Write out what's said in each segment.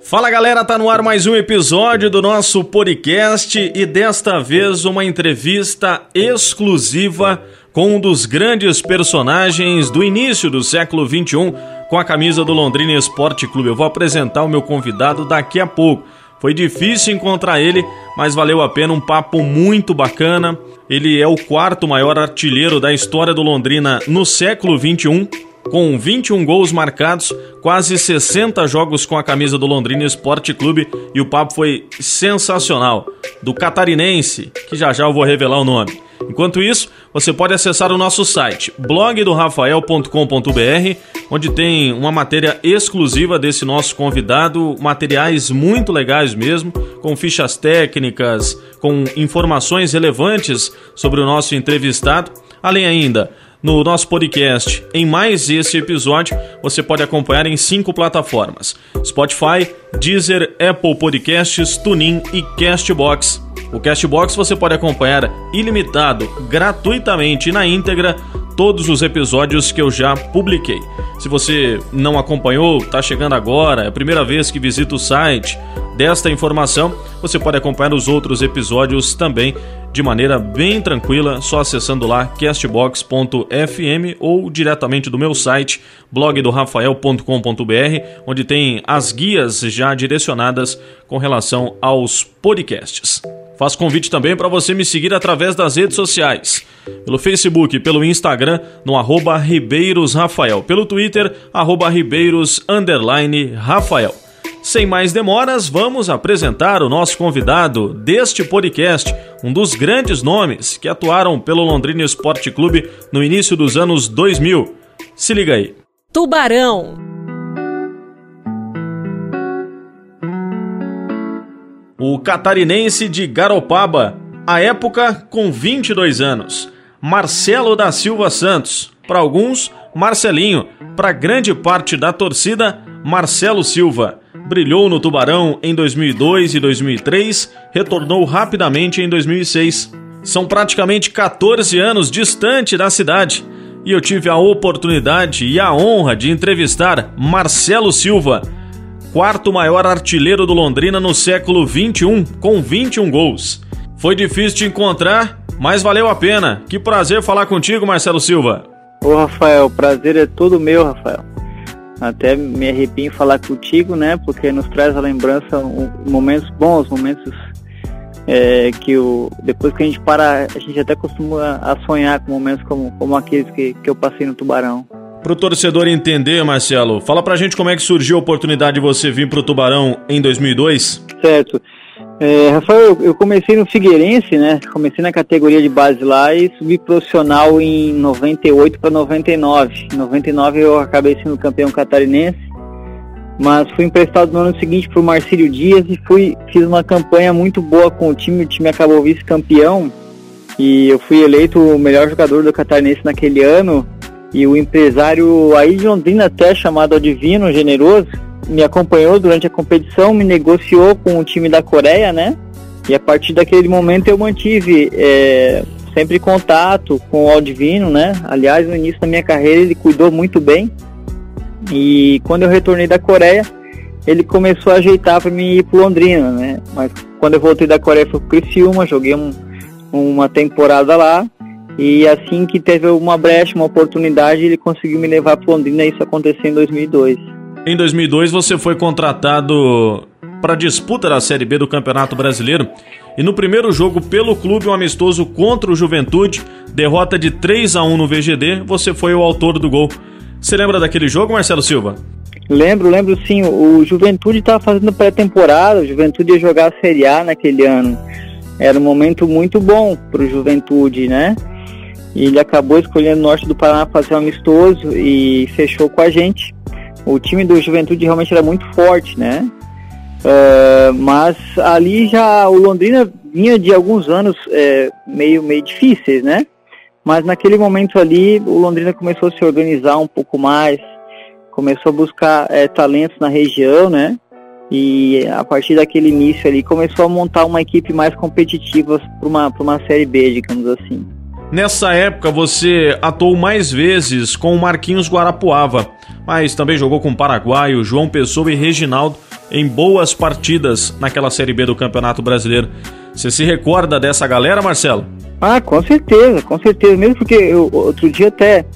Fala galera, tá no ar mais um episódio do nosso podcast e desta vez uma entrevista exclusiva com um dos grandes personagens do início do século 21 com a camisa do Londrina Esporte Clube. Eu vou apresentar o meu convidado daqui a pouco. Foi difícil encontrar ele, mas valeu a pena, um papo muito bacana. Ele é o quarto maior artilheiro da história do Londrina no século 21 com 21 gols marcados, quase 60 jogos com a camisa do Londrina Esporte Clube e o papo foi sensacional. Do catarinense, que já já eu vou revelar o nome. Enquanto isso, você pode acessar o nosso site blogdorafael.com.br, onde tem uma matéria exclusiva desse nosso convidado, materiais muito legais mesmo, com fichas técnicas, com informações relevantes sobre o nosso entrevistado, além ainda no nosso podcast. Em mais esse episódio, você pode acompanhar em cinco plataformas: Spotify, Deezer, Apple Podcasts, TuneIn e Castbox. O Castbox você pode acompanhar ilimitado, gratuitamente na íntegra todos os episódios que eu já publiquei. Se você não acompanhou, está chegando agora, é a primeira vez que visita o site desta informação, você pode acompanhar os outros episódios também de maneira bem tranquila, só acessando lá castbox.fm ou diretamente do meu site blogdorafael.com.br, onde tem as guias já direcionadas com relação aos podcasts. Faço convite também para você me seguir através das redes sociais. Pelo Facebook, pelo Instagram, no arroba ribeirosrafael. Pelo Twitter, arroba ribeiros, Rafael. Sem mais demoras, vamos apresentar o nosso convidado deste podcast, um dos grandes nomes que atuaram pelo Londrina Esporte Clube no início dos anos 2000. Se liga aí. Tubarão o catarinense de Garopaba, à época com 22 anos, Marcelo da Silva Santos, para alguns, Marcelinho, para grande parte da torcida, Marcelo Silva. Brilhou no Tubarão em 2002 e 2003, retornou rapidamente em 2006. São praticamente 14 anos distante da cidade e eu tive a oportunidade e a honra de entrevistar Marcelo Silva, quarto maior artilheiro do Londrina no século 21, com 21 gols. Foi difícil te encontrar, mas valeu a pena. Que prazer falar contigo, Marcelo Silva. Ô Rafael, prazer é todo meu, Rafael. Até me arrepio em falar contigo, né? Porque nos traz a lembrança, momentos bons, momentos é, que o, depois que a gente para, a gente até costuma a sonhar com momentos como, como aqueles que, que eu passei no Tubarão. Para o torcedor entender, Marcelo, fala pra gente como é que surgiu a oportunidade de você vir para o Tubarão em 2002. Certo. É, Rafael, eu comecei no Figueirense, né? Comecei na categoria de base lá e subi profissional em 98 para 99. Em 99 eu acabei sendo campeão catarinense, mas fui emprestado no ano seguinte para o Marcílio Dias e fui, fiz uma campanha muito boa com o time. O time acabou vice-campeão e eu fui eleito o melhor jogador do catarinense naquele ano e o empresário aí de Londrina até chamado Adivino Generoso me acompanhou durante a competição, me negociou com o time da Coreia, né? E a partir daquele momento eu mantive é, sempre contato com o Aldivino, né? Aliás, no início da minha carreira ele cuidou muito bem. E quando eu retornei da Coreia, ele começou a ajeitar para mim ir para Londrina, né? Mas quando eu voltei da Coreia foi para Criciúma, joguei um, uma temporada lá e assim que teve uma brecha, uma oportunidade, ele conseguiu me levar para Londrina e isso aconteceu em 2002. Em 2002 você foi contratado para a disputa da Série B do Campeonato Brasileiro e no primeiro jogo pelo clube um amistoso contra o Juventude, derrota de 3 a 1 no VGD, você foi o autor do gol. Você lembra daquele jogo, Marcelo Silva? Lembro, lembro sim. O Juventude estava fazendo pré-temporada, o Juventude ia jogar a Série A naquele ano. Era um momento muito bom para o Juventude, né? E ele acabou escolhendo o norte do Paraná para fazer um amistoso e fechou com a gente. O time do Juventude realmente era muito forte, né? Uh, mas ali já o Londrina vinha de alguns anos é, meio, meio difíceis, né? Mas naquele momento ali o Londrina começou a se organizar um pouco mais, começou a buscar é, talentos na região, né? E a partir daquele início ali começou a montar uma equipe mais competitiva para uma, uma Série B, digamos assim. Nessa época você atuou mais vezes com o Marquinhos Guarapuava, mas também jogou com o Paraguaio, João Pessoa e Reginaldo, em boas partidas naquela Série B do Campeonato Brasileiro. Você se recorda dessa galera, Marcelo? Ah, com certeza, com certeza. Mesmo porque eu, outro dia até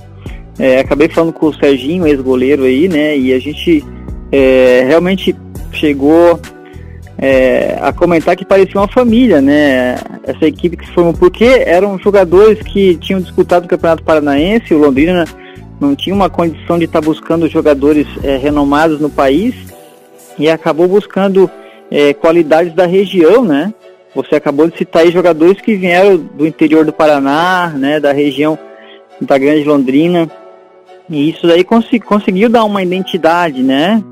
é, acabei falando com o Serginho, ex-goleiro aí, né? E a gente é, realmente chegou é, a comentar que parecia uma família, né? Essa equipe que se formou, porque eram jogadores que tinham disputado o Campeonato Paranaense, o Londrina não tinha uma condição de estar tá buscando jogadores é, renomados no país e acabou buscando é, qualidades da região, né? Você acabou de citar aí jogadores que vieram do interior do Paraná, né? Da região da Grande Londrina. E isso daí cons conseguiu dar uma identidade, né?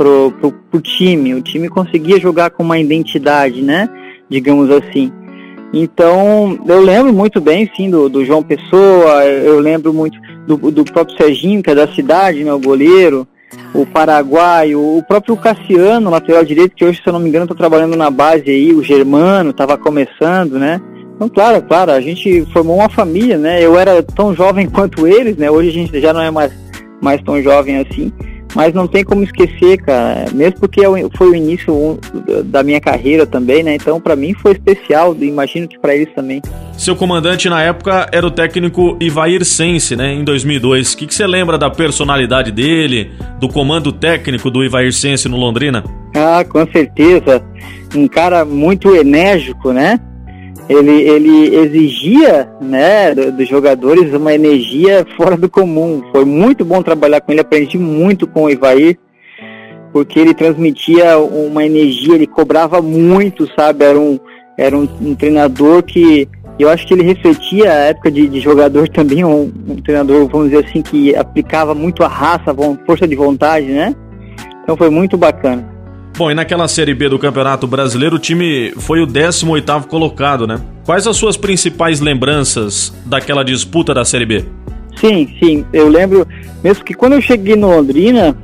Pro, pro, pro time. O time conseguia jogar com uma identidade, né? Digamos assim. Então, eu lembro muito bem, sim, do, do João Pessoa, eu lembro muito do, do próprio Serginho, que é da cidade, né, o goleiro, o paraguaio, o próprio Cassiano, lateral direito, que hoje, se eu não me engano, está trabalhando na base aí, o Germano, estava começando, né? Então, claro, claro, a gente formou uma família, né? Eu era tão jovem quanto eles, né? Hoje a gente já não é mais, mais tão jovem assim. Mas não tem como esquecer, cara, mesmo porque foi o início da minha carreira também, né? Então, para mim foi especial, imagino que para eles também. Seu comandante na época era o técnico Ivair Sense, né? Em 2002. O que, que você lembra da personalidade dele, do comando técnico do Ivair Sense no Londrina? Ah, com certeza. Um cara muito enérgico, né? Ele, ele exigia né, dos jogadores uma energia fora do comum. Foi muito bom trabalhar com ele, aprendi muito com o Ivair, porque ele transmitia uma energia, ele cobrava muito, sabe? Era um, era um, um treinador que eu acho que ele refletia a época de, de jogador também, um, um, treinador, vamos dizer assim, que aplicava muito a raça, a força de vontade, né? Então foi muito bacana. Bom, e naquela Série B do Campeonato Brasileiro, o time foi o 18º colocado, né? Quais as suas principais lembranças daquela disputa da Série B? Sim, sim. Eu lembro, mesmo que quando eu cheguei no Londrina,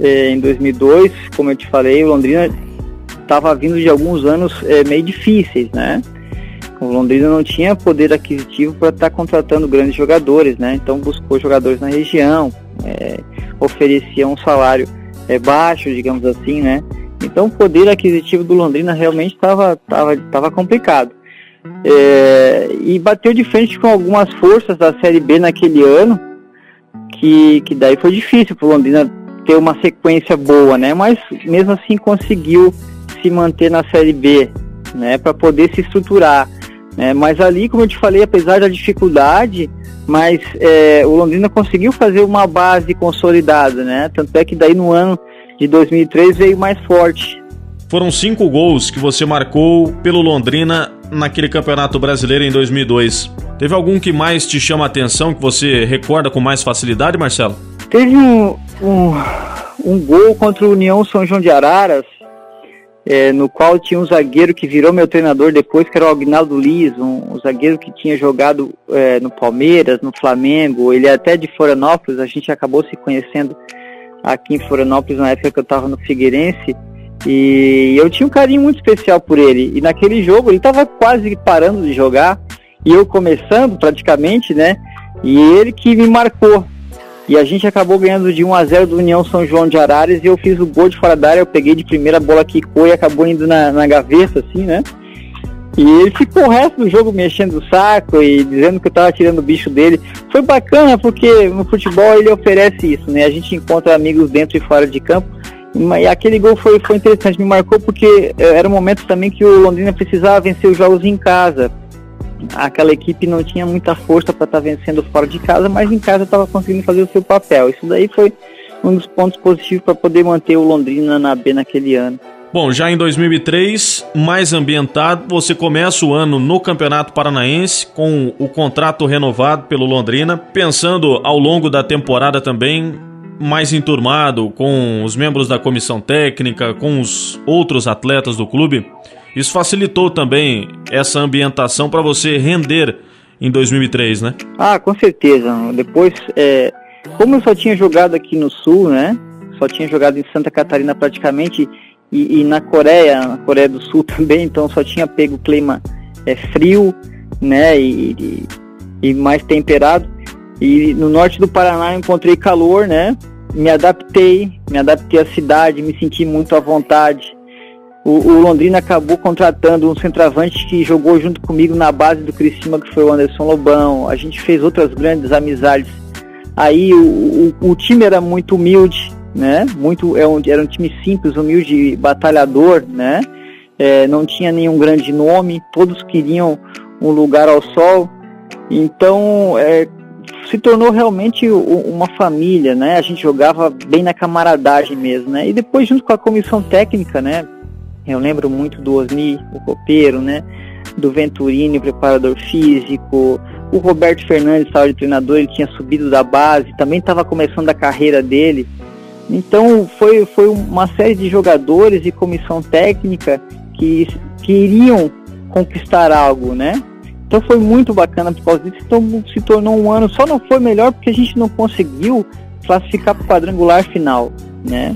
eh, em 2002, como eu te falei, o Londrina estava vindo de alguns anos eh, meio difíceis, né? O Londrina não tinha poder aquisitivo para estar tá contratando grandes jogadores, né? Então buscou jogadores na região, eh, oferecia um salário baixo, digamos assim, né? Então o poder aquisitivo do Londrina realmente estava tava, tava complicado. É, e bateu de frente com algumas forças da Série B naquele ano, que, que daí foi difícil para o Londrina ter uma sequência boa, né? Mas mesmo assim conseguiu se manter na Série B, né? Para poder se estruturar. Né? Mas ali, como eu te falei, apesar da dificuldade, mas é, o Londrina conseguiu fazer uma base consolidada, né? Tanto é que daí no ano de 2003 veio mais forte. Foram cinco gols que você marcou pelo Londrina naquele Campeonato Brasileiro em 2002. Teve algum que mais te chama a atenção, que você recorda com mais facilidade, Marcelo? Teve um, um, um gol contra o União São João de Araras, é, no qual tinha um zagueiro que virou meu treinador depois, que era o Agnaldo Liz, um, um zagueiro que tinha jogado é, no Palmeiras, no Flamengo, ele é até de Florianópolis, a gente acabou se conhecendo aqui em Florianópolis na época que eu estava no Figueirense. E eu tinha um carinho muito especial por ele. E naquele jogo ele estava quase parando de jogar e eu começando praticamente, né? E ele que me marcou. E a gente acabou ganhando de 1 a 0 do União São João de Araras e eu fiz o gol de fora da área, eu peguei de primeira bola quicou e acabou indo na, na gaveta, assim, né? E ele ficou o resto do jogo mexendo o saco e dizendo que eu tava tirando o bicho dele. Foi bacana porque no futebol ele oferece isso, né? A gente encontra amigos dentro e fora de campo. E aquele gol foi, foi interessante, me marcou porque eh, era um momento também que o Londrina precisava vencer os jogos em casa. Aquela equipe não tinha muita força para estar tá vencendo fora de casa, mas em casa estava conseguindo fazer o seu papel. Isso daí foi um dos pontos positivos para poder manter o Londrina na B naquele ano. Bom, já em 2003, mais ambientado, você começa o ano no Campeonato Paranaense com o contrato renovado pelo Londrina, pensando ao longo da temporada também mais enturmado com os membros da comissão técnica, com os outros atletas do clube. Isso facilitou também essa ambientação para você render em 2003, né? Ah, com certeza. Depois, é, como eu só tinha jogado aqui no Sul, né? Só tinha jogado em Santa Catarina praticamente e, e, na Coreia, na Coreia do Sul também, então só tinha pego clima é, frio, né, e, e, e, mais temperado. E no norte do Paraná encontrei calor, né, me adaptei, me adaptei à cidade, me senti muito à vontade. O, o, Londrina acabou contratando um centroavante que jogou junto comigo na base do Criciúma, que foi o Anderson Lobão. A gente fez outras grandes amizades. Aí o, o, o time era muito humilde, né? Muito, era é um, era um time simples, humilde, batalhador, né? É, não tinha nenhum grande nome, todos queriam um lugar ao sol. Então, é, se tornou realmente uma família, né? A gente jogava bem na camaradagem mesmo, né? E depois junto com a comissão técnica, né? Eu lembro muito do Osni, o copeiro, né? Do Venturini, o preparador físico, o Roberto Fernandes, estava de treinador, ele tinha subido da base, também estava começando a carreira dele. Então foi, foi uma série de jogadores e comissão técnica que queriam conquistar algo, né? Então foi muito bacana por causa disso. Então se tornou um ano, só não foi melhor porque a gente não conseguiu classificar para o quadrangular final, né?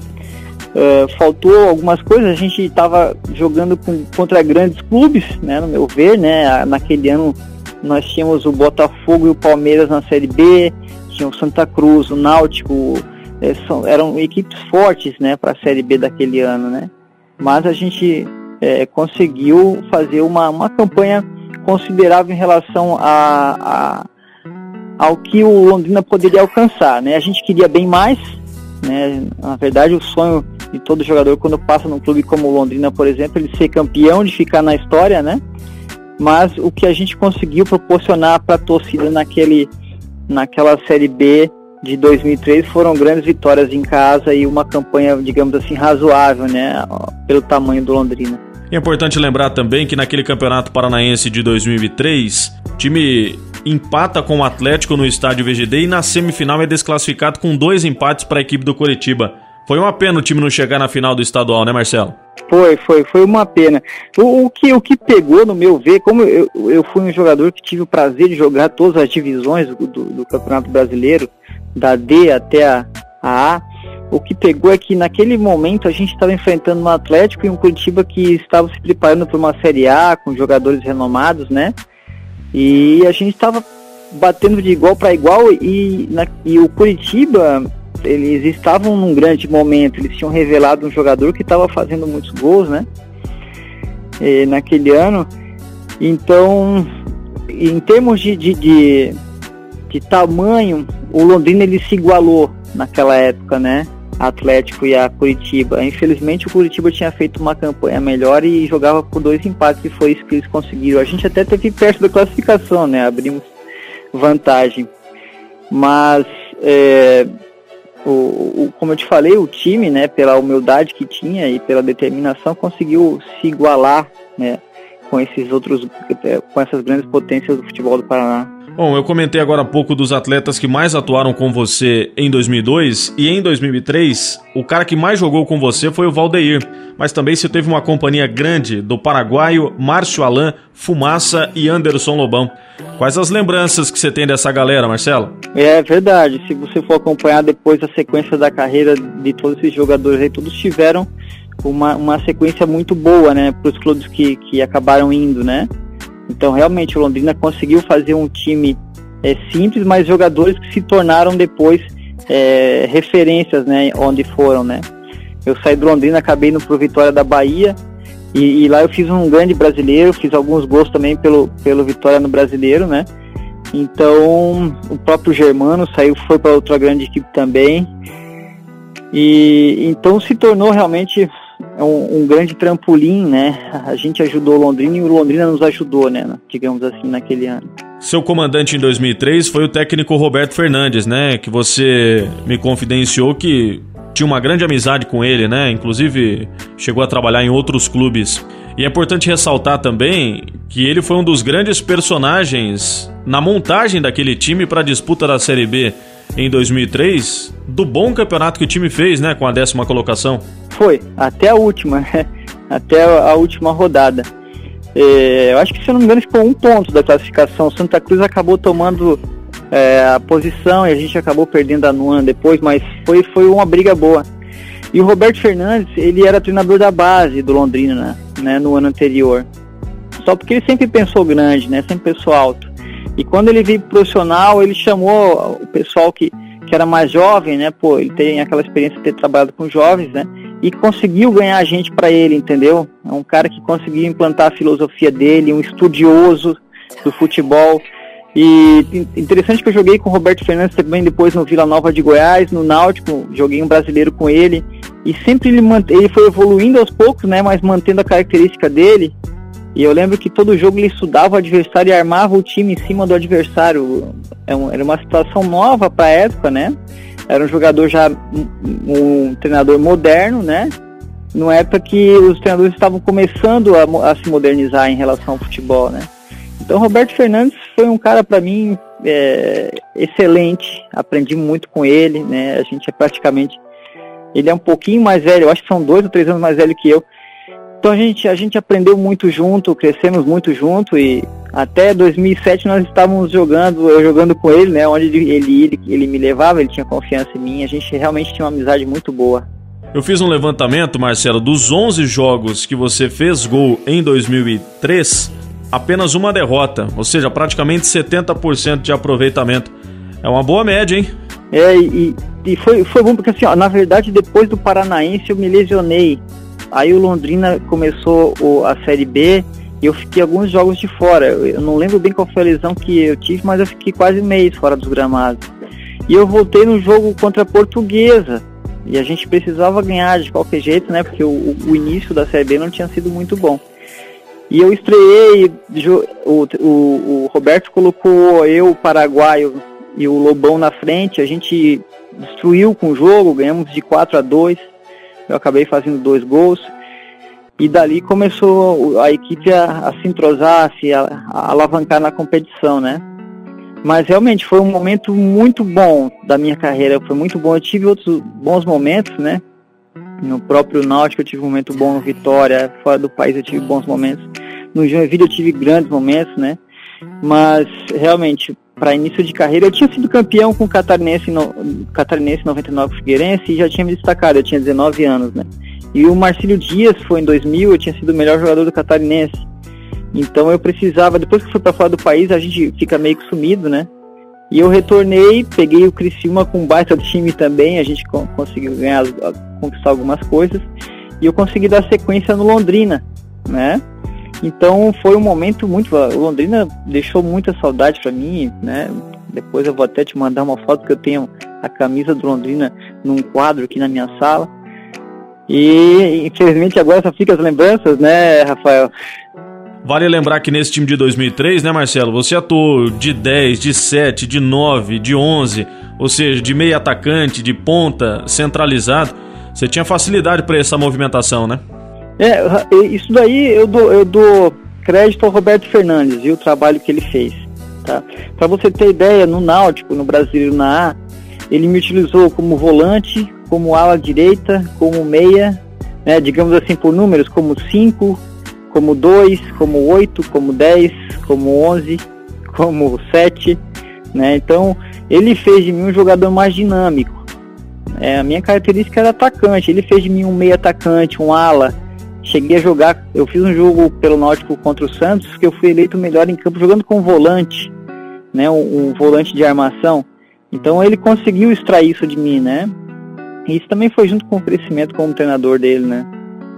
Uh, faltou algumas coisas, a gente estava jogando com, contra grandes clubes, né, no meu ver, né, naquele ano nós tínhamos o Botafogo e o Palmeiras na Série B, tinha o Santa Cruz, o Náutico, é, são, eram equipes fortes, né, para a Série B daquele ano, né, mas a gente é, conseguiu fazer uma, uma campanha considerável em relação a, a, ao que o Londrina poderia alcançar, né, a gente queria bem mais, né, na verdade o sonho de todo jogador quando passa num clube como o Londrina, por exemplo, ele ser campeão, de ficar na história, né? Mas o que a gente conseguiu proporcionar para a torcida naquele, naquela Série B de 2003 foram grandes vitórias em casa e uma campanha, digamos assim, razoável, né? Pelo tamanho do Londrina. É importante lembrar também que naquele Campeonato Paranaense de 2003, o time empata com o Atlético no estádio VGD e na semifinal é desclassificado com dois empates para a equipe do Coritiba. Foi uma pena o time não chegar na final do estadual, né, Marcelo? Foi, foi, foi uma pena. O, o, que, o que pegou, no meu ver, como eu, eu fui um jogador que tive o prazer de jogar todas as divisões do, do, do Campeonato Brasileiro, da D até a, a A, o que pegou é que naquele momento a gente estava enfrentando um Atlético e um Curitiba que estava se preparando para uma Série A, com jogadores renomados, né? E a gente estava batendo de igual para igual e, na, e o Curitiba eles estavam num grande momento, eles tinham revelado um jogador que estava fazendo muitos gols, né? E, naquele ano. Então, em termos de, de, de, de, tamanho, o Londrina ele se igualou naquela época, né? Atlético e a Curitiba. Infelizmente o Curitiba tinha feito uma campanha melhor e jogava com dois empates e foi isso que eles conseguiram. A gente até teve perto da classificação, né? Abrimos vantagem. Mas é, o, o, como eu te falei, o time, né, pela humildade que tinha e pela determinação, conseguiu se igualar, né, com esses outros, é, com essas grandes potências do futebol do Paraná. Bom, eu comentei agora há pouco dos atletas que mais atuaram com você em 2002 e em 2003, o cara que mais jogou com você foi o Valdeir, mas também você teve uma companhia grande do paraguaio Márcio Alain, Fumaça e Anderson Lobão. Quais as lembranças que você tem dessa galera, Marcelo? É verdade, se você for acompanhar depois a sequência da carreira de todos esses jogadores aí, todos tiveram uma, uma sequência muito boa, né, para os clubes que, que acabaram indo, né? Então, realmente, o Londrina conseguiu fazer um time é, simples, mas jogadores que se tornaram depois é, referências, né, onde foram, né. Eu saí do Londrina, acabei no Pro Vitória da Bahia, e, e, lá eu fiz um grande brasileiro, fiz alguns gols também pelo, pelo Vitória no brasileiro, né. Então, o próprio Germano saiu, foi para outra grande equipe também. E então se tornou realmente é um, um, grande trampolim, né? A gente ajudou Londrina e o Londrina nos ajudou, né? Digamos assim, naquele ano. Seu comandante em 2003 foi o técnico Roberto Fernandes, né? Que você me confidenciou que tinha uma grande amizade com ele, né? Inclusive chegou a trabalhar em outros clubes. E é importante ressaltar também que ele foi um dos grandes personagens na montagem daquele time para a disputa da Série B em 2003, do bom campeonato que o time fez, né, com a décima colocação. Foi, até a última, né? até a última rodada. É, eu acho que, se não me engano, ficou um ponto da classificação. O Santa Cruz acabou tomando é, a posição e a gente acabou perdendo a Nuan depois, mas foi, foi uma briga boa. E o Roberto Fernandes, ele era treinador da base do Londrina, né, no ano anterior. Só porque ele sempre pensou grande, né, sempre pensou alto. E quando ele veio profissional, ele chamou o pessoal que, que era mais jovem, né? Pô, ele tem aquela experiência de ter trabalhado com jovens, né? E conseguiu ganhar gente para ele, entendeu? É um cara que conseguiu implantar a filosofia dele, um estudioso do futebol. E interessante que eu joguei com o Roberto Fernandes também depois no Vila Nova de Goiás, no Náutico, joguei um brasileiro com ele. E sempre ele, ele foi evoluindo aos poucos, né? Mas mantendo a característica dele. E eu lembro que todo jogo ele estudava o adversário e armava o time em cima do adversário. É era uma situação nova para a época, né? Era um jogador já, um, treinador moderno, né? Numa época que os treinadores estavam começando a, a, se modernizar em relação ao futebol, né? Então, Roberto Fernandes foi um cara para mim é, excelente. Aprendi muito com ele, né? A gente é praticamente, ele é um pouquinho mais velho. Eu acho que são dois ou três anos mais velho que eu então a gente, a gente aprendeu muito junto, crescemos muito junto e até 2007 nós estávamos jogando, eu jogando com ele, né? Onde ele, ele, ele me levava, ele tinha confiança em mim, a gente realmente tinha uma amizade muito boa. Eu fiz um levantamento, Marcelo, dos 11 jogos que você fez gol em 2003, apenas uma derrota, ou seja, praticamente 70% de aproveitamento. É uma boa média, hein? É, e, e foi, foi bom porque assim, ó, na verdade, depois do Paranaense eu me lesionei Aí o Londrina começou o, a Série B e eu fiquei alguns jogos de fora. Eu não lembro bem qual foi a lesão que eu tive, mas eu fiquei quase um mês fora dos gramados. E eu voltei no jogo contra a Portuguesa. E a gente precisava ganhar de qualquer jeito, né? Porque o, o início da Série B não tinha sido muito bom. E eu estreiei, o, o, o Roberto colocou eu, o Paraguaio e o Lobão na frente. A gente destruiu com o jogo, ganhamos de 4 a 2 eu acabei fazendo dois gols. E dali começou a equipe a, a se entrosar, a se a, a alavancar na competição, né? Mas realmente foi um momento muito bom da minha carreira, foi muito bom. Eu tive outros bons momentos, né? No próprio Náutico eu tive um momento bom no Vitória, fora do país eu tive bons momentos. No Joinville eu tive grandes momentos, né? Mas realmente para início de carreira. Eu tinha sido campeão com o Catarinense, no, Catarinense 99 Figueirense e já tinha me destacado, eu tinha 19 anos, né? E o Marcílio Dias foi em 2000, eu tinha sido o melhor jogador do Catarinense. Então eu precisava, depois que fui para fora do país, a gente fica meio que sumido, né? E eu retornei, peguei o Criciúma com um baita time também, a gente conseguiu ganhar, conquistar algumas coisas. E eu consegui dar sequência no Londrina, né? Então foi um momento muito. O Londrina deixou muita saudade para mim, né? Depois eu vou até te mandar uma foto que eu tenho a camisa do Londrina num quadro aqui na minha sala. E infelizmente agora só fica as lembranças, né, Rafael? Vale lembrar que nesse time de 2003, né, Marcelo, você atuou de 10, de 7, de 9, de 11, ou seja, de meio atacante, de ponta, centralizado. Você tinha facilidade para essa movimentação, né? É, isso daí eu dou, eu dou crédito ao Roberto Fernandes e o trabalho que ele fez. Tá? Para você ter ideia, no Náutico, no Brasil na A, ele me utilizou como volante, como ala direita, como meia, né, digamos assim por números, como 5, como 2, como 8, como 10, como 11, como 7. Né? Então, ele fez de mim um jogador mais dinâmico. É, a minha característica era atacante, ele fez de mim um meia atacante, um ala, cheguei a jogar, eu fiz um jogo pelo Náutico contra o Santos, que eu fui eleito melhor em campo jogando com volante, né, um, um, volante de armação. Então ele conseguiu extrair isso de mim, né? E isso também foi junto com o crescimento como treinador dele, né?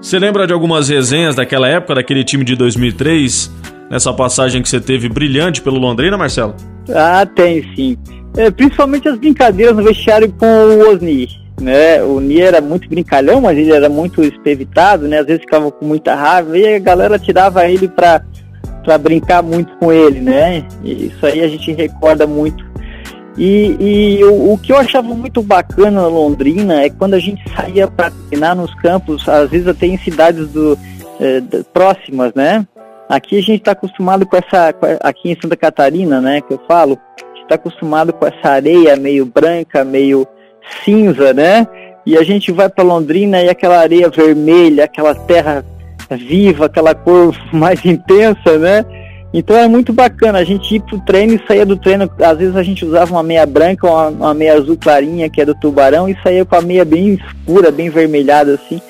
Você lembra de algumas resenhas daquela época, daquele time de 2003, nessa passagem que você teve brilhante pelo Londrina, Marcelo? Ah, tem sim. É, principalmente as brincadeiras no vestiário com o Osni né? O Nia era muito brincalhão, mas ele era muito espevitado, né? Às vezes ficava com muita raiva e a galera tirava ele para para brincar muito com ele, né? E isso aí a gente recorda muito. E, e o, o, que eu achava muito bacana na Londrina é quando a gente saía para treinar nos campos, às vezes até em cidades do, é, próximas, né? Aqui a gente está acostumado com essa, aqui em Santa Catarina, né? Que eu falo, a gente está acostumado com essa areia meio branca, meio cinza, né? E a gente vai para Londrina e aquela areia vermelha, aquela terra viva, aquela cor mais intensa, né? Então é muito bacana a gente ir pro treino e sair do treino. Às vezes a gente usava uma meia branca, uma, uma meia azul clarinha, que é do tubarão, e saía com a meia bem escura, bem vermelhada assim.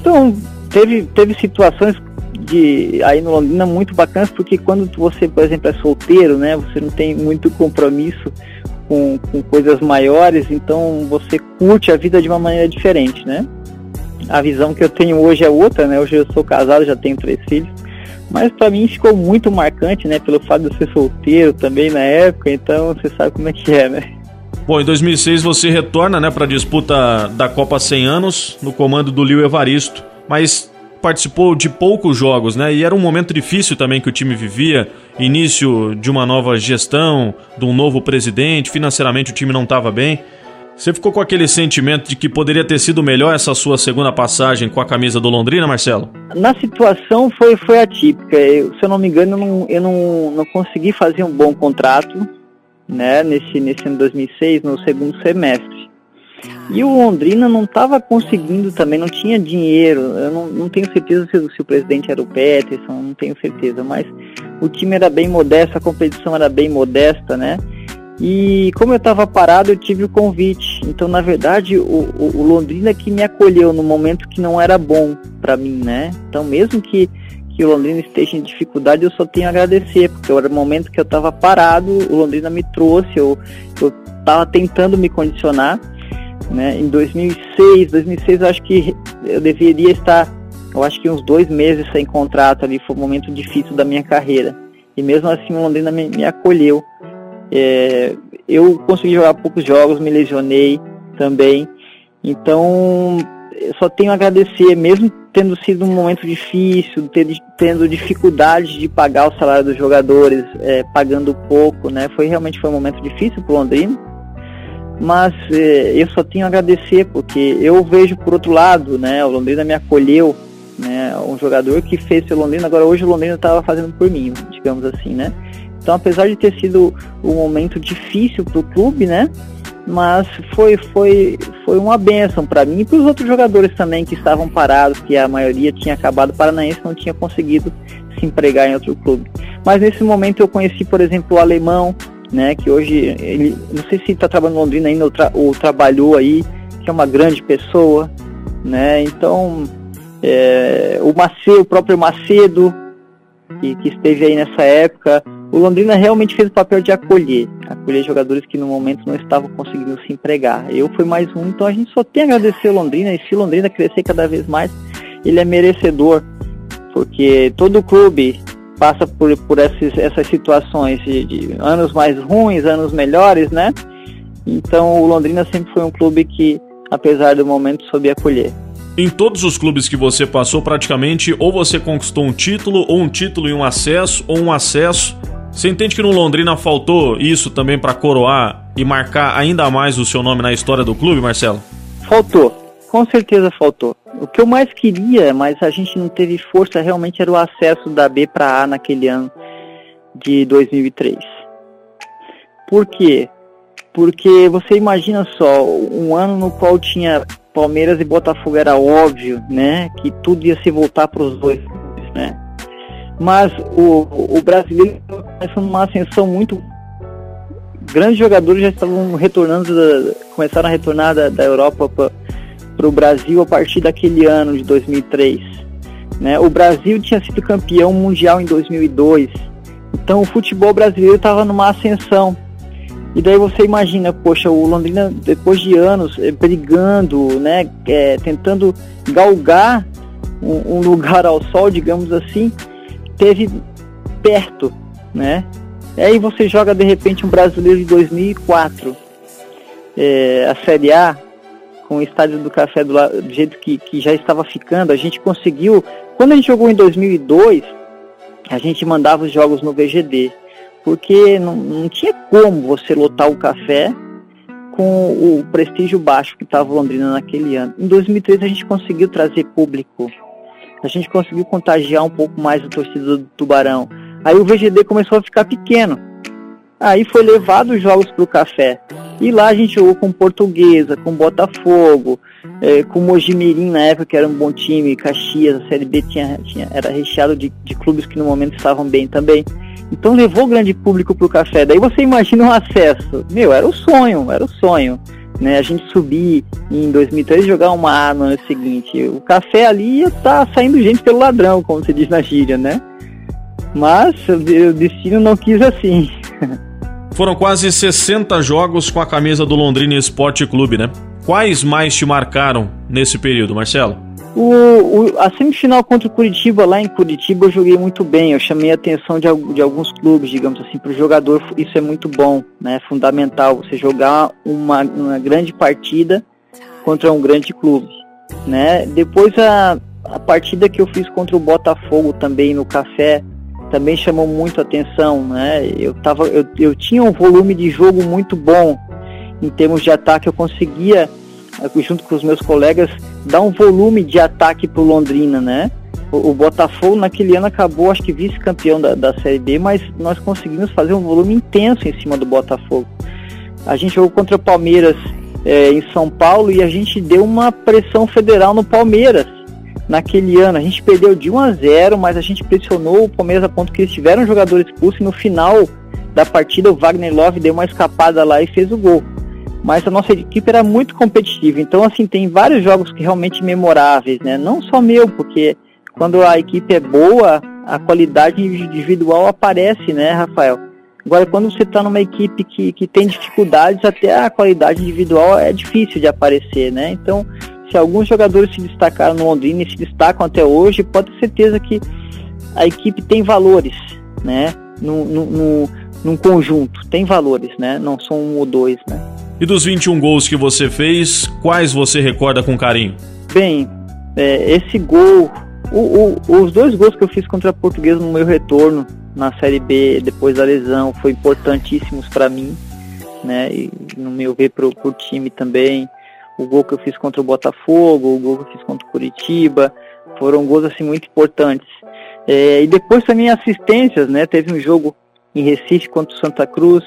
Então teve, teve situações de aí no Londrina muito bacanas, porque quando você, por exemplo, é solteiro, né? Você não tem muito compromisso com, com coisas maiores, então você curte a vida de uma maneira diferente, né? A visão que eu tenho hoje é outra, né? Hoje eu sou casado, já tenho três filhos. Mas para mim ficou muito marcante, né? Pelo fato de eu ser solteiro também na época, então você sabe como é que é, né? Bom, em 2006 você retorna, né, para a disputa da Copa 100 anos no comando do Lio Evaristo, mas participou de poucos jogos, né? E era um momento difícil também que o time vivia, início de uma nova gestão, de um novo presidente, financeiramente o time não estava bem. Você ficou com aquele sentimento de que poderia ter sido melhor essa sua segunda passagem com a camisa do Londrina, Marcelo? Na situação foi, foi atípica. Eu, se eu não me engano, eu, não, eu não, não consegui fazer um bom contrato né, nesse, nesse ano 2006, no segundo semestre. E o Londrina não estava conseguindo também, não tinha dinheiro. Eu não, não tenho certeza se, se, o presidente era o Peterson, não tenho certeza, mas o time era bem modesto, a competição era bem modesta, né? E como eu estava parado, eu tive o convite. Então, na verdade, o, o, o, Londrina que me acolheu no momento que não era bom para mim, né? Então, mesmo que, que o Londrina esteja em dificuldade, eu só tenho a agradecer, porque era o momento que eu estava parado, o Londrina me trouxe, eu estava tentando me condicionar. Né? Em 2006, 2006 eu acho que eu deveria estar, eu acho que uns dois meses sem contrato ali, foi um momento difícil da minha carreira. E mesmo assim o Londrina me, me acolheu. É, eu consegui jogar poucos jogos, me lesionei também. Então, só tenho a agradecer, mesmo tendo sido um momento difícil, tendo dificuldade de pagar o salário dos jogadores, é, pagando pouco, né? Foi realmente foi um momento difícil para o Londrina. Mas é, eu só tenho a agradecer, porque eu vejo por outro lado, né? O Londrina me acolheu, né? Um jogador que fez pelo Londrina, agora hoje o Londrina estava fazendo por mim, digamos assim, né? Então, apesar de ter sido um momento difícil para o clube, né? Mas foi, foi, foi uma benção para mim e para os outros jogadores também que estavam parados, que a maioria tinha acabado o Paranaense não tinha conseguido se empregar em outro clube. Mas nesse momento eu conheci, por exemplo, o alemão, né? Que hoje ele não sei se está trabalhando em Londrina ainda ou, tra ou, trabalhou aí, que é uma grande pessoa, né? Então é, o Macedo, o próprio Macedo, que, que esteve aí nessa época, o Londrina realmente fez o papel de acolher, acolher jogadores que no momento não estavam conseguindo se empregar. Eu fui mais um, então a gente só tem a agradecer o Londrina e se Londrina crescer cada vez mais, ele é merecedor, porque todo clube passa por, por esses, essas situações de, de anos mais ruins, anos melhores, né? Então o Londrina sempre foi um clube que, apesar do momento, soube acolher. Em todos os clubes que você passou, praticamente, ou você conquistou um título, ou um título e um acesso, ou um acesso você entende que no Londrina faltou isso também para coroar e marcar ainda mais o seu nome na história do clube, Marcelo? Faltou, com certeza faltou. O que eu mais queria, mas a gente não teve força, realmente era o acesso da B para A naquele ano de 2003. Por quê? Porque você imagina só, um ano no qual tinha Palmeiras e Botafogo era óbvio, né, que tudo ia se voltar para os dois, né? mas o, o brasileiro começando uma ascensão muito grandes jogadores já estavam retornando da, começaram a retornar da, da Europa para o Brasil a partir daquele ano de 2003 né o Brasil tinha sido campeão mundial em 2002 então o futebol brasileiro estava numa ascensão e daí você imagina poxa o Londrina depois de anos eh, brigando né é, tentando galgar um, um lugar ao sol digamos assim teve perto, né? Aí você joga de repente um brasileiro de 2004, é, a Série A, com o Estádio do Café do, lado, do jeito que, que já estava ficando, a gente conseguiu. Quando a gente jogou em 2002, a gente mandava os jogos no VGD, porque não, não tinha como você lotar o café com o prestígio baixo que estava Londrina naquele ano. Em 2003 a gente conseguiu trazer público a gente conseguiu contagiar um pouco mais a torcida do Tubarão. Aí o VGD começou a ficar pequeno. Aí foi levado os jogos para o café. E lá a gente jogou com Portuguesa, com Botafogo, é, com Mojimirim na época, que era um bom time, Caxias, a Série B tinha, tinha, era recheado de, de clubes que no momento estavam bem também. Então levou grande público para o café. Daí você imagina o acesso. Meu, era o sonho, era o sonho né, a gente subir em 2003 jogar uma A no ano seguinte. O café ali ia estar tá saindo gente pelo ladrão, como se diz na gíria, né? Mas o destino não quis assim. Foram quase 60 jogos com a camisa do Londrina Esporte Clube, né? Quais mais te marcaram nesse período, Marcelo? O, o, a semifinal contra o Curitiba, lá em Curitiba, eu joguei muito bem. Eu chamei a atenção de, de alguns clubes, digamos assim, para o jogador. Isso é muito bom, né? Fundamental você jogar uma, uma grande partida contra um grande clube, né? Depois a, a partida que eu fiz contra o Botafogo também no Café também chamou muito atenção, né? Eu, tava, eu, eu tinha um volume de jogo muito bom em termos de ataque, eu conseguia, eh, junto com os meus colegas, dar um volume de ataque para o Londrina, né? O, o, Botafogo naquele ano acabou, acho que vice-campeão da, da Série B, mas nós conseguimos fazer um volume intenso em cima do Botafogo. A gente jogou contra o Palmeiras é, em São Paulo e a gente deu uma pressão federal no Palmeiras naquele ano. A gente perdeu de 1 a 0, mas a gente pressionou o Palmeiras a ponto que eles tiveram jogadores expulsos e no final da partida o Wagner Love deu uma escapada lá e fez o gol. Mas a nossa equipe era muito competitiva, então assim, tem vários jogos que realmente memoráveis, né? Não só meu, porque quando a equipe é boa, a qualidade individual aparece, né, Rafael? Agora, quando você está numa equipe que, que tem dificuldades, até a qualidade individual é difícil de aparecer, né? Então, se alguns jogadores se destacaram no Londrina e se destacam até hoje, pode ter certeza que a equipe tem valores, né? No, no, no, num conjunto, tem valores, né? Não são um ou dois, né? E dos 21 gols que você fez, quais você recorda com carinho? Bem, é, esse gol, o, o, os dois gols que eu fiz contra a Portuguesa no meu retorno na Série B depois da lesão foi importantíssimos para mim, né? E no meu ver pro, pro time também o gol que eu fiz contra o Botafogo, o gol que eu fiz contra o Curitiba, foram gols assim muito importantes. É, e depois também assistências, né? Teve um jogo em Recife contra o Santa Cruz,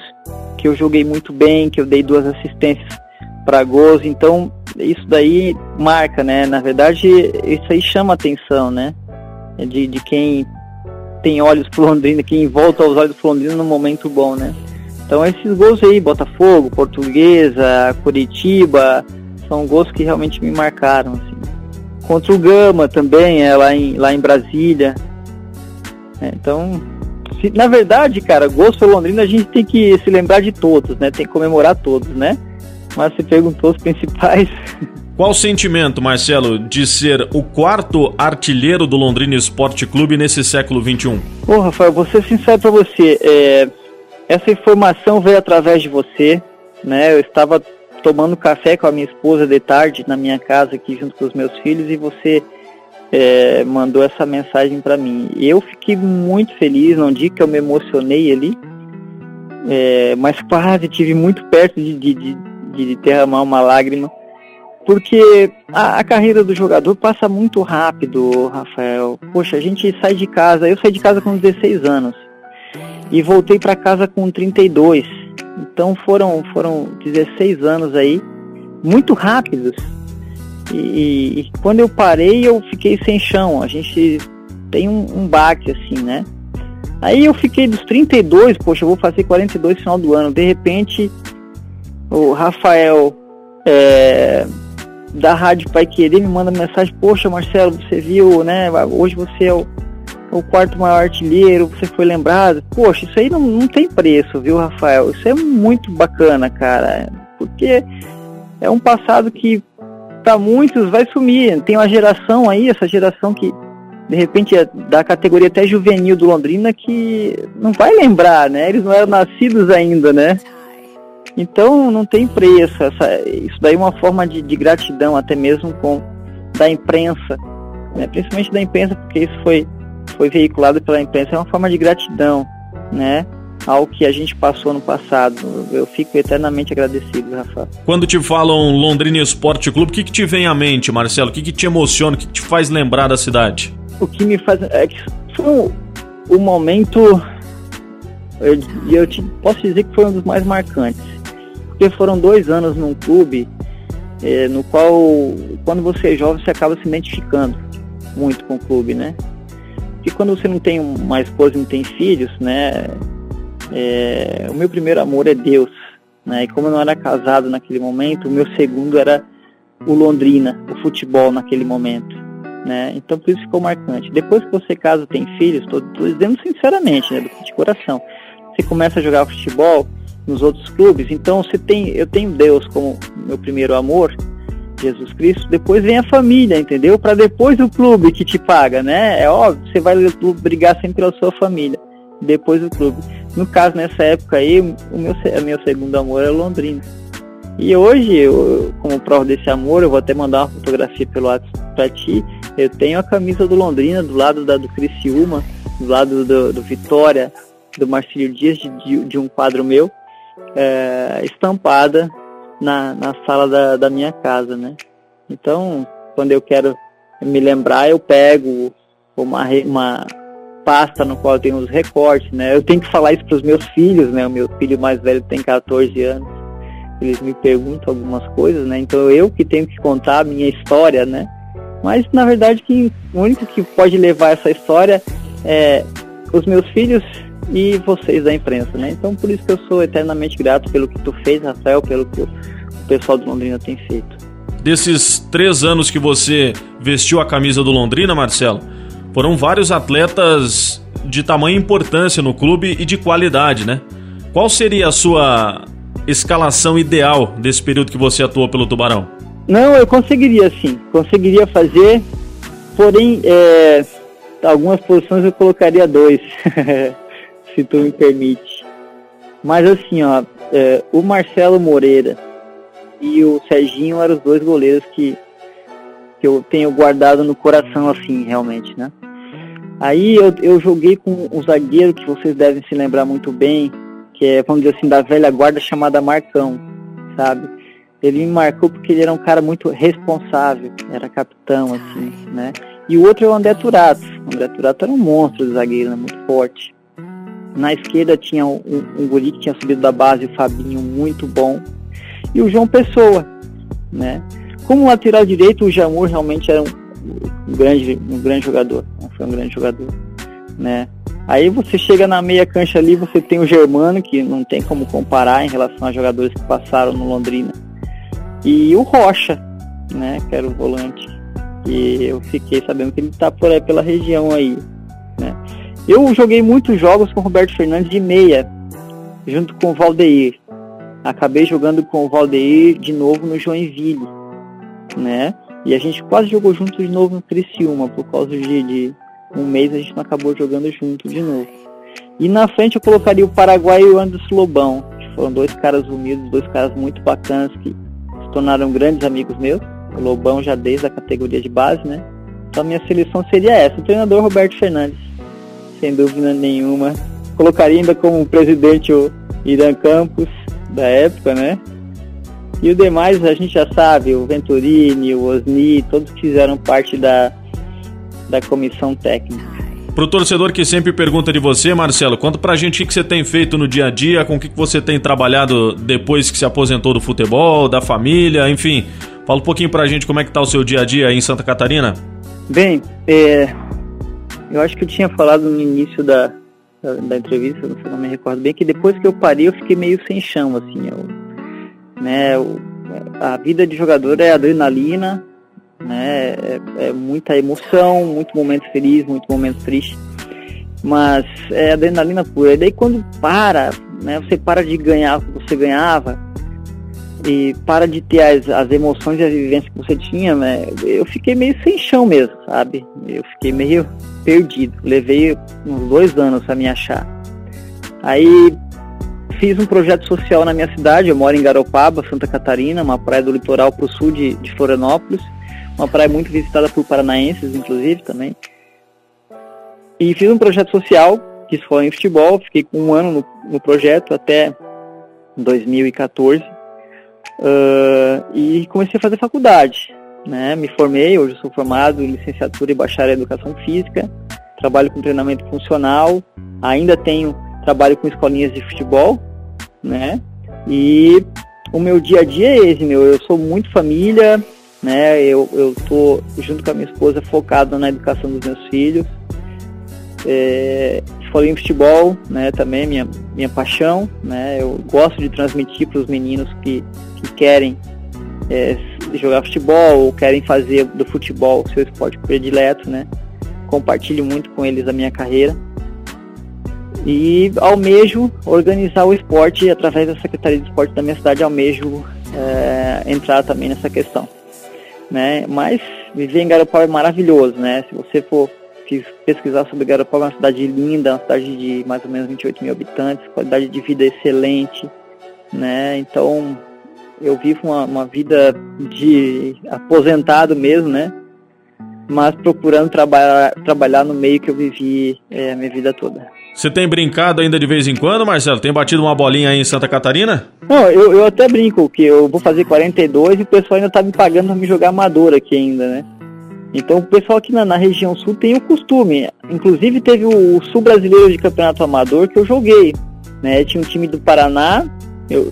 que eu joguei muito bem, que eu dei duas assistências para gols, então isso daí marca, né? Na verdade, isso aí chama atenção, né? De, de quem tem olhos pro Londrina, quem volta aos olhos pro Londrina no momento bom, né? Então esses gols aí, Botafogo, Portuguesa, Curitiba, são gols que realmente me marcaram. Assim. Contra o Gama também, é lá em, lá em Brasília. É, então, se, na verdade, cara, gols pelo Londrina a gente tem que se lembrar de todos, né? Tem que comemorar todos, né? Mas você perguntou os principais. Qual o sentimento, Marcelo, de ser o quarto artilheiro do Londrina Esporte Clube nesse século XXI? Ô, Rafael, vou ser sincero pra você. É, essa informação veio através de você, né? Eu estava tomando café com a minha esposa de tarde na minha casa aqui junto com os meus filhos e você é, mandou essa mensagem para mim. Eu fiquei muito feliz, não digo que eu me emocionei ali, é, mas quase tive muito perto de, de, de, de derramar uma lágrima, porque a, a, carreira do jogador passa muito rápido, Rafael. Poxa, a gente sai de casa, eu saí de casa com 16 anos e voltei para casa com 32 então foram, foram 16 anos aí, muito rápidos. E, e, quando eu parei, eu fiquei sem chão. A gente tem um, um baque assim, né? Aí eu fiquei dos 32, poxa, eu vou fazer 42 no final do ano. De repente, o Rafael é, da Rádio Pai Querer me manda mensagem: Poxa, Marcelo, você viu, né? Hoje você é o o quarto maior artilheiro, você foi lembrado. Poxa, isso aí não, não tem preço, viu, Rafael? Isso é muito bacana, cara. Porque é um passado que para muitos vai sumir. Tem uma geração aí, essa geração que de repente é da categoria até juvenil do Londrina que não vai lembrar, né? Eles não eram nascidos ainda, né? Então não tem preço. Essa, isso daí é uma forma de, de gratidão até mesmo com da imprensa, né? principalmente da imprensa, porque isso foi foi veiculado pela imprensa é uma forma de gratidão, né? Ao que a gente passou no passado. Eu fico eternamente agradecido, Rafael. Quando te falam Londrina Esporte Clube, o que, que te vem à mente, Marcelo? O que, que te emociona? O que, que te faz lembrar da cidade? O que me faz. É que foi o momento. Eu, eu te, posso dizer que foi um dos mais marcantes. Porque foram dois anos num clube é, no qual, quando você é jovem, você acaba se identificando muito com o clube, né? E quando você não tem uma esposa e não tem filhos, né? É, o meu primeiro amor é Deus. Né? E como eu não era casado naquele momento, o meu segundo era o Londrina, o futebol naquele momento. Né? Então por isso ficou marcante. Depois que você casa tem filhos, estou dizendo sinceramente, né, de coração, você começa a jogar futebol, nos outros clubes. Então você tem, eu tenho Deus como meu primeiro amor, Jesus Cristo, depois vem a família, entendeu? Para depois o clube que te paga, né? É óbvio, você vai brigar sempre pela sua família, depois o clube. No caso, nessa época aí, o meu, o meu segundo amor é Londrina. E hoje, eu, como prova desse amor, eu vou até mandar uma fotografia pelo WhatsApp para ti. Eu tenho a camisa do Londrina do lado da do Criciúma, do lado do, do Vitória, do Marcílio Dias, de, de um quadro meu, é, estampada na, na sala da, da minha casa, né? Então, quando eu quero me lembrar, eu pego uma, uma pasta no qual tem os recortes, né? Eu tenho que falar isso para os meus filhos, né? O meu filho mais velho tem 14 anos. Eles me perguntam algumas coisas, né? Então eu que tenho que contar a minha história, né? Mas na verdade que o único que pode levar essa história é os meus filhos e vocês da imprensa, né? Então por isso que eu sou eternamente grato pelo que tu fez, Rafael, pelo que o pessoal do Londrina tem feito. Desses três anos que você vestiu a camisa do Londrina, Marcelo, foram vários atletas de tamanha importância no clube e de qualidade, né? Qual seria a sua escalação ideal desse período que você atuou pelo Tubarão? Não, eu conseguiria sim, conseguiria fazer, porém, é, algumas posições eu colocaria dois. se tu me permite. Mas assim, ó, é, o Marcelo Moreira e o Serginho eram os dois goleiros que, que eu tenho guardado no coração, assim, realmente, né? Aí eu, eu joguei com um zagueiro que vocês devem se lembrar muito bem, que é, vamos dizer assim, da velha guarda chamada Marcão, sabe? Ele me marcou porque ele era um cara muito responsável, era capitão, assim, né? E o outro é o André Turato. O André Turato era um monstro de zagueiro, né? muito forte. Na esquerda tinha um, um guri que tinha subido da base, o Fabinho, muito bom. E o João Pessoa, né? Como lateral direito, o Jamur realmente era um, um grande, um grande jogador. Né? Foi um grande jogador, né? Aí você chega na meia cancha ali, você tem o Germano, que não tem como comparar em relação a jogadores que passaram no Londrina. E o Rocha, né? Que era o volante. E eu fiquei sabendo que ele está por aí pela região aí? Eu joguei muitos jogos com o Roberto Fernandes de meia, junto com o Valdeir. Acabei jogando com o Valdeir de novo no Joinville, né? E a gente quase jogou junto de novo no Criciúma, por causa de, de um mês a gente não acabou jogando junto de novo. E na frente eu colocaria o Paraguai e o Anderson Lobão, que foram dois caras humildes, dois caras muito bacanas que se tornaram grandes amigos meus. O Lobão já desde a categoria de base, né? Então a minha seleção seria essa, o treinador Roberto Fernandes sem dúvida nenhuma. Colocaria ainda como presidente o Irã Campos, da época, né? E o demais a gente já sabe, o Venturini, o Osni, todos fizeram parte da, da comissão técnica. Pro torcedor que sempre pergunta de você, Marcelo, conta pra gente o que você tem feito no dia a dia, com o que você tem trabalhado depois que se aposentou do futebol, da família, enfim. Fala um pouquinho pra gente como é que tá o seu dia a dia aí em Santa Catarina. Bem, é, eu acho que eu tinha falado no início da, da, da entrevista, não, sei, não me recordo bem, que depois que eu parei eu fiquei meio sem chão, assim. Eu, né, eu, a vida de jogador é adrenalina, né, é, é, muita emoção, muito momento feliz, muito momento triste, mas é adrenalina pura. E daí quando para, né, você para de ganhar o que você ganhava, e para de ter as, as emoções e as vivências que você tinha, né? Eu fiquei meio sem chão mesmo, sabe? Eu fiquei meio perdido. Levei uns dois anos para me achar. Aí fiz um projeto social na minha cidade. Eu moro em Garopaba, Santa Catarina, uma praia do litoral para o sul de, de Florianópolis. Uma praia muito visitada por paranaenses, inclusive, também. E fiz um projeto social que foi em futebol. Fiquei com um ano no, no projeto até 2014 Uh, e comecei a fazer faculdade. Né? Me formei, hoje sou formado em licenciatura e bacharel em educação física, trabalho com treinamento funcional, ainda tenho trabalho com escolinhas de futebol, né? E o meu dia a dia é esse, meu. Eu sou muito família, né? Eu, eu tô junto com a minha esposa focado na educação dos meus filhos. É, falei em futebol, né? Também minha minha paixão, né? Eu gosto de transmitir para os meninos que que querem é, jogar futebol ou querem fazer do futebol seu esporte predileto, né? Compartilho muito com eles a minha carreira. E almejo organizar o esporte através da Secretaria de Esporte da minha cidade, almejo é, entrar também nessa questão. Né? Mas viver em Garopaba é maravilhoso, né? Se você for pesquisar sobre Garopaba, é uma cidade linda, uma cidade de mais ou menos 28 mil habitantes, qualidade de vida excelente, né? Então eu vivo uma, uma vida de aposentado mesmo, né? Mas procurando trabalhar, trabalhar no meio que eu vivi é, a minha vida toda. Você tem brincado ainda de vez em quando, Marcelo? Tem batido uma bolinha aí em Santa Catarina? Não, eu, eu até brinco, que eu vou fazer 42 e o pessoal ainda tá me pagando pra me jogar amador aqui ainda, né? Então o pessoal aqui na, na região sul tem o costume. Inclusive teve o, o Sul Brasileiro de Campeonato Amador que eu joguei. Né? Tinha um time do Paraná, eu,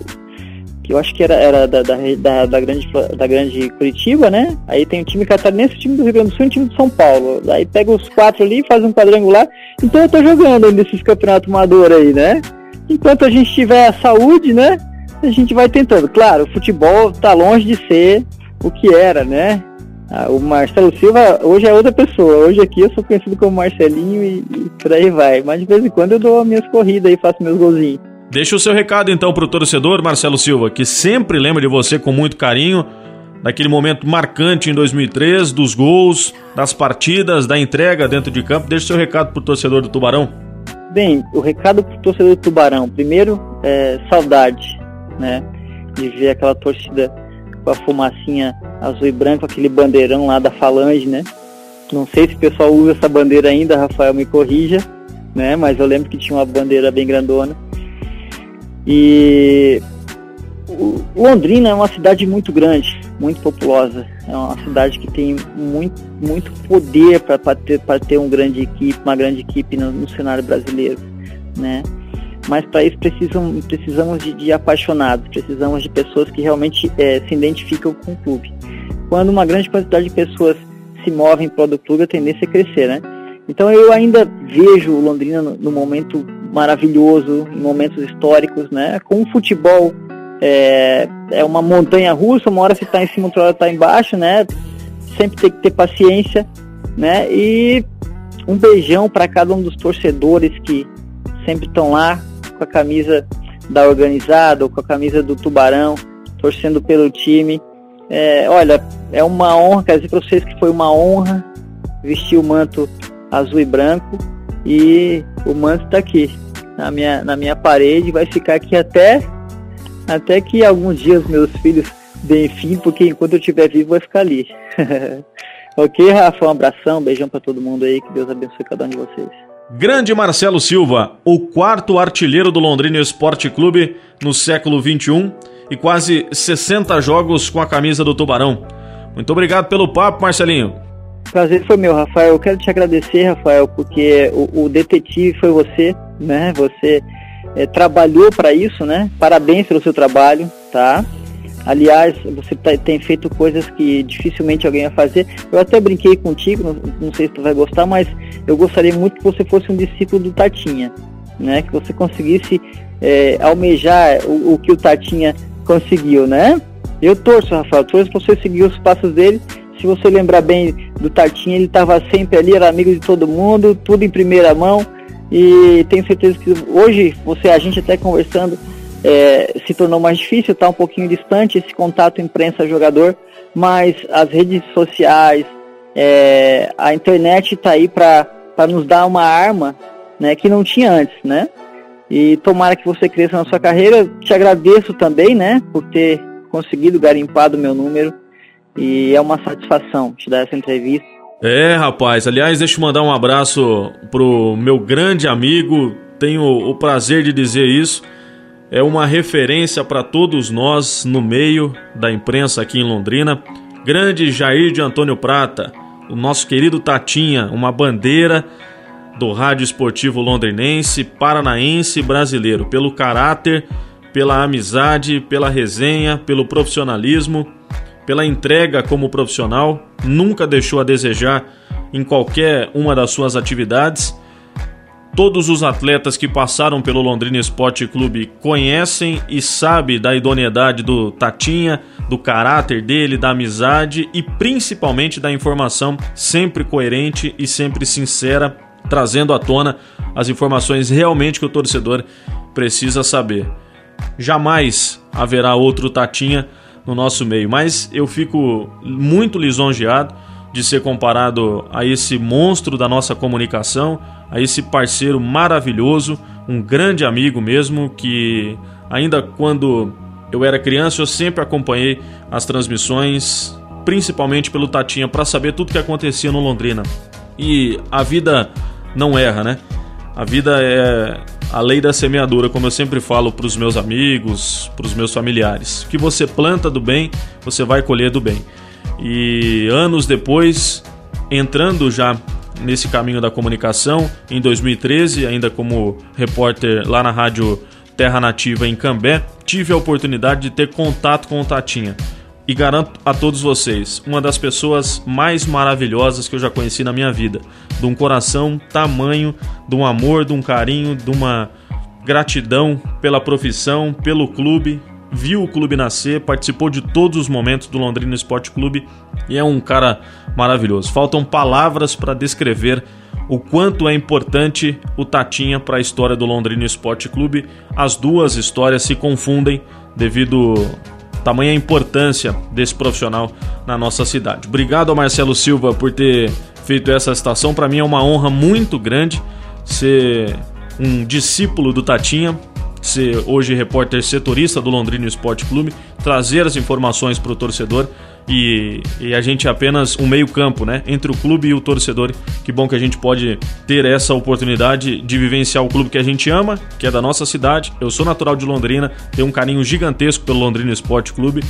que eu acho que era, era da, da, da, da, grande, da grande Curitiba, né? Aí tem o time catarinense, o time do Rio Grande do Sul e o time de São Paulo. Aí pega os quatro ali, faz um quadrangular. Então eu tô jogando nesses campeonatos amador aí, né? Enquanto a gente tiver a saúde, né? A gente vai tentando. Claro, o futebol tá longe de ser o que era, né? Ah, o Marcelo Silva hoje é outra pessoa. Hoje aqui eu sou conhecido como Marcelinho e, e por aí vai. Mas de vez em quando eu dou as minhas corridas e faço meus golzinhos. Deixa o seu recado então pro torcedor Marcelo Silva, que sempre lembra de você com muito carinho, daquele momento marcante em 2003, dos gols, das partidas, da entrega dentro de campo. Deixa o seu recado pro torcedor do Tubarão. Bem, o recado pro torcedor do Tubarão, primeiro, é saudade, né? De ver aquela torcida com a fumacinha azul e branco, aquele bandeirão lá da Falange, né? Não sei se o pessoal usa essa bandeira ainda, Rafael me corrija, né? Mas eu lembro que tinha uma bandeira bem grandona. E Londrina é uma cidade muito grande, muito populosa. É uma cidade que tem muito, muito poder para ter, ter um grande equipe, uma grande equipe no, no cenário brasileiro, né? Mas para isso precisam, precisamos de, de, apaixonados, precisamos de pessoas que realmente é, se identificam com o clube. Quando uma grande quantidade de pessoas se movem para o clube, a tendência é crescer, né? Então eu ainda vejo o Londrina no, no momento maravilhoso, em momentos históricos, né? Com o futebol é, é uma montanha russa, uma hora você está em cima, outra hora está embaixo, né? Sempre tem que ter paciência, né? E um beijão para cada um dos torcedores que sempre estão lá com a camisa da organizada ou com a camisa do Tubarão, torcendo pelo time. É, olha, é uma honra, quer dizer para vocês que foi uma honra vestir o manto azul e branco e o manto está aqui na minha, na minha parede, vai ficar aqui até, até que alguns dias meus filhos deem fim, porque enquanto eu estiver vivo vai ficar ali. ok, Rafa? Um abração, um beijão para todo mundo aí, que Deus abençoe cada um de vocês. Grande Marcelo Silva, o quarto artilheiro do Londrina Esporte Clube no século XXI e quase 60 jogos com a camisa do Tubarão. Muito obrigado pelo papo, Marcelinho. Prazer foi meu, Rafael. Eu quero te agradecer, Rafael, porque o, o detetive foi você, né? Você é, trabalhou para isso, né? Parabéns pelo seu trabalho, tá? Aliás, você tá, tem feito coisas que dificilmente alguém vai fazer. Eu até brinquei contigo, não, não, sei se tu vai gostar, mas eu gostaria muito que você fosse um discípulo do Tatinha, né? Que você conseguisse é, almejar o, o, que o Tatinha conseguiu, né? Eu torço, Rafael, torço para você seguir os passos dele se você lembrar bem do Tatinha, ele estava sempre ali, era amigo de todo mundo, tudo em primeira mão. E tenho certeza que hoje, você, a gente até conversando, é, se tornou mais difícil, está um pouquinho distante esse contato imprensa-jogador, mas as redes sociais, é, a internet está aí para nos dar uma arma né, que não tinha antes, né? E tomara que você cresça na sua carreira. Te agradeço também, né, por ter conseguido garimpar do meu número e é uma satisfação te dar essa entrevista. É, rapaz. Aliás, deixa eu mandar um abraço pro meu grande amigo. Tenho o prazer de dizer isso. É uma referência para todos nós no meio da imprensa aqui em Londrina. Grande Jair de Antônio Prata, o nosso querido Tatinha, uma bandeira do rádio esportivo londrinense, paranaense e brasileiro, pelo caráter, pela amizade, pela resenha, pelo profissionalismo pela entrega como profissional, nunca deixou a desejar em qualquer uma das suas atividades. Todos os atletas que passaram pelo Londrina Esporte Clube conhecem e sabem da idoneidade do Tatinha, do caráter dele, da amizade e principalmente da informação sempre coerente e sempre sincera trazendo à tona as informações realmente que o torcedor precisa saber. Jamais haverá outro Tatinha no nosso meio, mas eu fico muito lisonjeado de ser comparado a esse monstro da nossa comunicação, a esse parceiro maravilhoso, um grande amigo mesmo que ainda quando eu era criança eu sempre acompanhei as transmissões, principalmente pelo Tatinha para saber tudo que acontecia no Londrina. E a vida não erra, né? A vida é a lei da semeadura, como eu sempre falo para os meus amigos, para os meus familiares. O que você planta do bem, você vai colher do bem. E anos depois, entrando já nesse caminho da comunicação, em 2013, ainda como repórter lá na rádio Terra Nativa em Cambé, tive a oportunidade de ter contato com o Tatinha. E garanto a todos vocês, uma das pessoas mais maravilhosas que eu já conheci na minha vida. De um coração tamanho, de um amor, de um carinho, de uma gratidão pela profissão, pelo clube. Viu o clube nascer, participou de todos os momentos do Londrina Esporte Clube e é um cara maravilhoso. Faltam palavras para descrever o quanto é importante o Tatinha para a história do Londrina Esporte Clube. As duas histórias se confundem devido tamanha importância desse profissional na nossa cidade. Obrigado ao Marcelo Silva por ter feito essa citação. Para mim é uma honra muito grande ser um discípulo do Tatinha, ser hoje repórter setorista do Londrina Esporte Clube, trazer as informações para o torcedor e, e, a gente é apenas um meio-campo, né? Entre o clube e o torcedor. Que bom que a gente pode ter essa oportunidade de vivenciar o clube que a gente ama, que é da nossa cidade. Eu sou natural de Londrina, tenho um carinho gigantesco pelo Londrina Esporte Clube.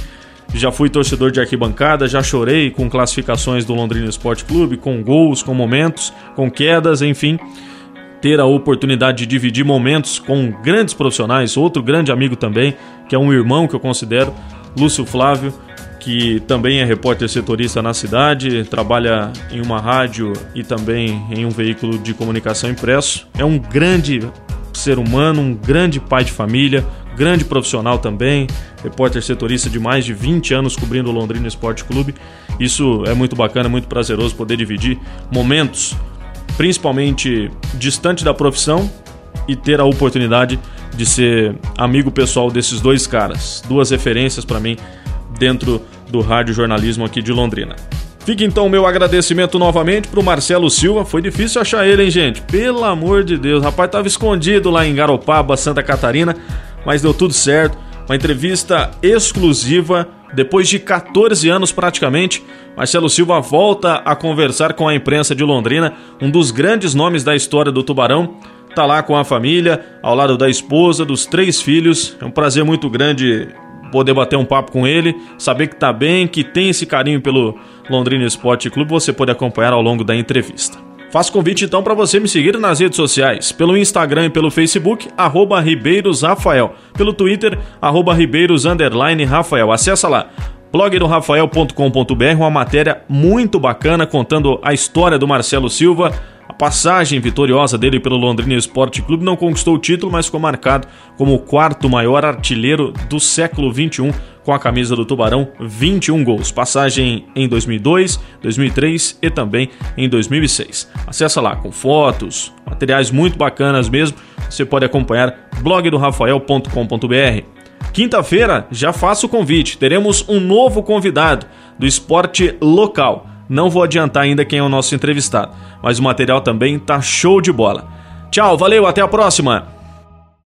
Já fui torcedor de arquibancada, já chorei com classificações do Londrina Esporte Clube, com gols, com momentos, com quedas, enfim. Ter a oportunidade de dividir momentos com grandes profissionais, outro grande amigo também, que é um irmão que eu considero, Lúcio Flávio que também é repórter setorista na cidade, trabalha em uma rádio e também em um veículo de comunicação impresso. É um grande ser humano, um grande pai de família, grande profissional também, repórter setorista de mais de 20 anos cobrindo o Londrina Esporte Clube. Isso é muito bacana, muito prazeroso poder dividir momentos, principalmente distante da profissão, e ter a oportunidade de ser amigo pessoal desses dois caras, duas referências para mim dentro do rádio jornalismo aqui de Londrina. Fica então o meu agradecimento novamente pro Marcelo Silva. Foi difícil achar ele, hein, gente? Pelo amor de Deus, rapaz tava escondido lá em Garopaba, Santa Catarina, mas deu tudo certo. Uma entrevista exclusiva depois de 14 anos praticamente. Marcelo Silva volta a conversar com a imprensa de Londrina, um dos grandes nomes da história do Tubarão. Tá lá com a família, ao lado da esposa, dos três filhos. É um prazer muito grande poder bater um papo com ele, saber que tá bem, que tem esse carinho pelo Londrina Esporte Clube, você pode acompanhar ao longo da entrevista. Faço convite então para você me seguir nas redes sociais, pelo Instagram e pelo Facebook, arroba Ribeiros Rafael, pelo Twitter, arroba Ribeiros Rafael. Acessa lá Rafael.com.br, uma matéria muito bacana contando a história do Marcelo Silva, passagem vitoriosa dele pelo Londrina Esporte Clube não conquistou o título, mas ficou marcado como o quarto maior artilheiro do século 21 com a camisa do Tubarão, 21 gols. Passagem em 2002, 2003 e também em 2006. Acesse lá com fotos, materiais muito bacanas mesmo. Você pode acompanhar blogdorafael.com.br. Quinta-feira já faço o convite. Teremos um novo convidado do esporte local. Não vou adiantar ainda quem é o nosso entrevistado, mas o material também tá show de bola. Tchau, valeu, até a próxima!